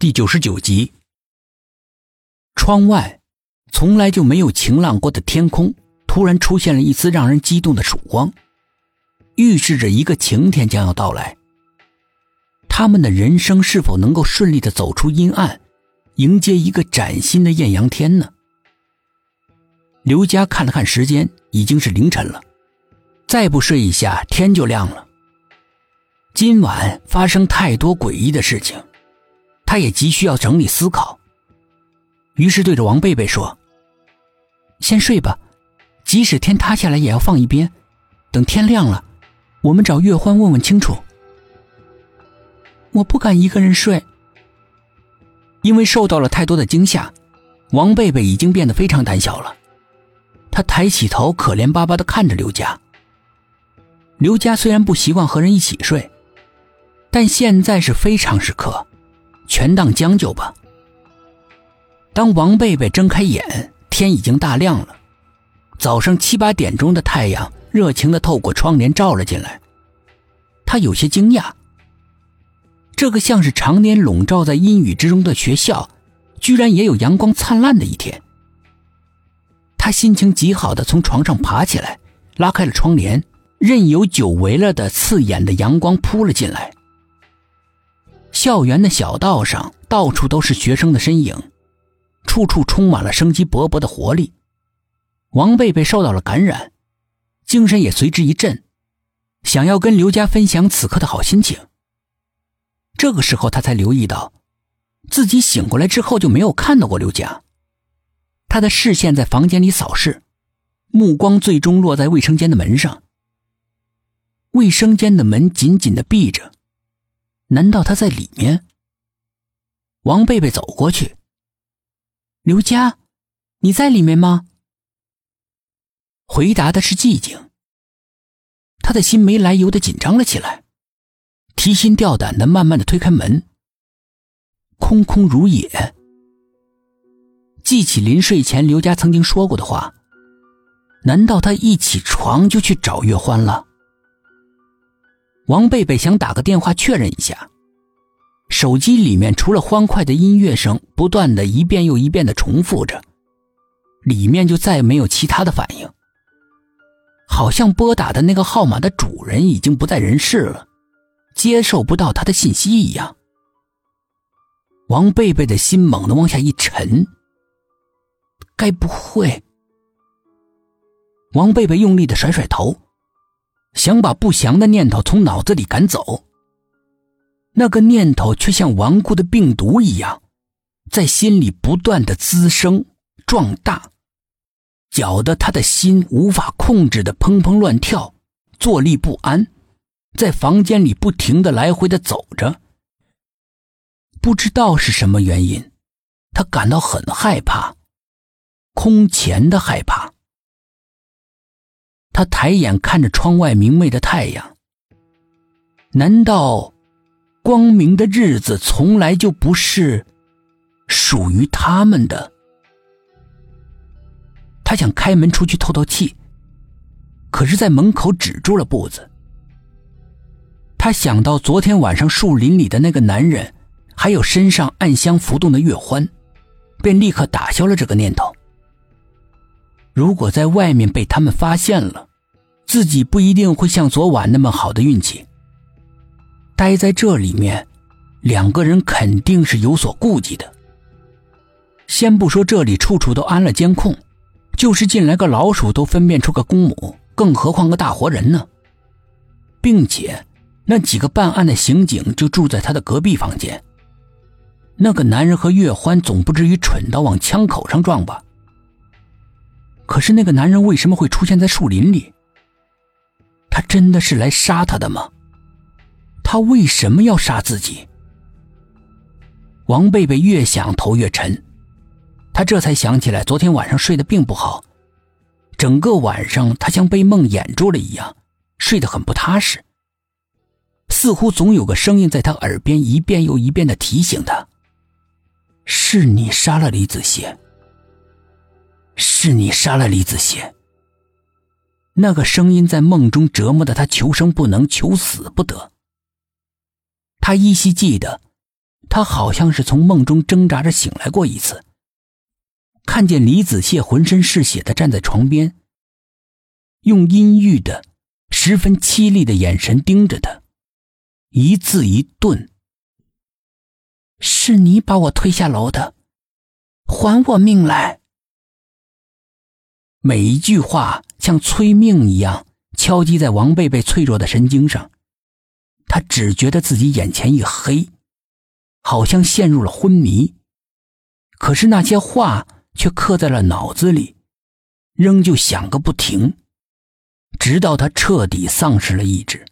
第九十九集，窗外从来就没有晴朗过的天空，突然出现了一丝让人激动的曙光，预示着一个晴天将要到来。他们的人生是否能够顺利的走出阴暗，迎接一个崭新的艳阳天呢？刘佳看了看时间，已经是凌晨了，再不睡一下，天就亮了。今晚发生太多诡异的事情。他也急需要整理思考，于是对着王贝贝说：“先睡吧，即使天塌下来也要放一边，等天亮了，我们找月欢问问清楚。”我不敢一个人睡，因为受到了太多的惊吓，王贝贝已经变得非常胆小了。他抬起头，可怜巴巴的看着刘佳。刘佳虽然不习惯和人一起睡，但现在是非常时刻。全当将就吧。当王贝贝睁开眼，天已经大亮了，早上七八点钟的太阳热情的透过窗帘照了进来。他有些惊讶，这个像是常年笼罩在阴雨之中的学校，居然也有阳光灿烂的一天。他心情极好的从床上爬起来，拉开了窗帘，任由久违了的刺眼的阳光扑了进来。校园的小道上，到处都是学生的身影，处处充满了生机勃勃的活力。王贝贝受到了感染，精神也随之一振，想要跟刘佳分享此刻的好心情。这个时候，他才留意到，自己醒过来之后就没有看到过刘佳。他的视线在房间里扫视，目光最终落在卫生间的门上。卫生间的门紧紧的闭着。难道他在里面？王贝贝走过去。刘佳，你在里面吗？回答的是寂静。他的心没来由的紧张了起来，提心吊胆的慢慢的推开门。空空如也。记起临睡前刘佳曾经说过的话，难道他一起床就去找月欢了？王贝贝想打个电话确认一下，手机里面除了欢快的音乐声不断的一遍又一遍的重复着，里面就再没有其他的反应。好像拨打的那个号码的主人已经不在人世了，接受不到他的信息一样。王贝贝的心猛地往下一沉，该不会？王贝贝用力的甩甩头。想把不祥的念头从脑子里赶走，那个念头却像顽固的病毒一样，在心里不断的滋生壮大，搅得他的心无法控制的砰砰乱跳，坐立不安，在房间里不停的来回的走着。不知道是什么原因，他感到很害怕，空前的害怕。他抬眼看着窗外明媚的太阳。难道光明的日子从来就不是属于他们的？他想开门出去透透气，可是，在门口止住了步子。他想到昨天晚上树林里的那个男人，还有身上暗香浮动的月欢，便立刻打消了这个念头。如果在外面被他们发现了，自己不一定会像昨晚那么好的运气。待在这里面，两个人肯定是有所顾忌的。先不说这里处处都安了监控，就是进来个老鼠都分辨出个公母，更何况个大活人呢？并且，那几个办案的刑警就住在他的隔壁房间。那个男人和月欢总不至于蠢到往枪口上撞吧？可是那个男人为什么会出现在树林里？他真的是来杀他的吗？他为什么要杀自己？王贝贝越想头越沉，他这才想起来昨天晚上睡得并不好，整个晚上他像被梦魇住了一样，睡得很不踏实。似乎总有个声音在他耳边一遍又一遍的提醒他：“是你杀了李子邪，是你杀了李子邪。”那个声音在梦中折磨的他求生不能，求死不得。他依稀记得，他好像是从梦中挣扎着醒来过一次，看见李子谢浑身是血的站在床边，用阴郁的、十分凄厉的眼神盯着他，一字一顿：“是你把我推下楼的，还我命来！”每一句话像催命一样敲击在王贝贝脆弱的神经上，他只觉得自己眼前一黑。好像陷入了昏迷，可是那些话却刻在了脑子里，仍旧响个不停，直到他彻底丧失了意志。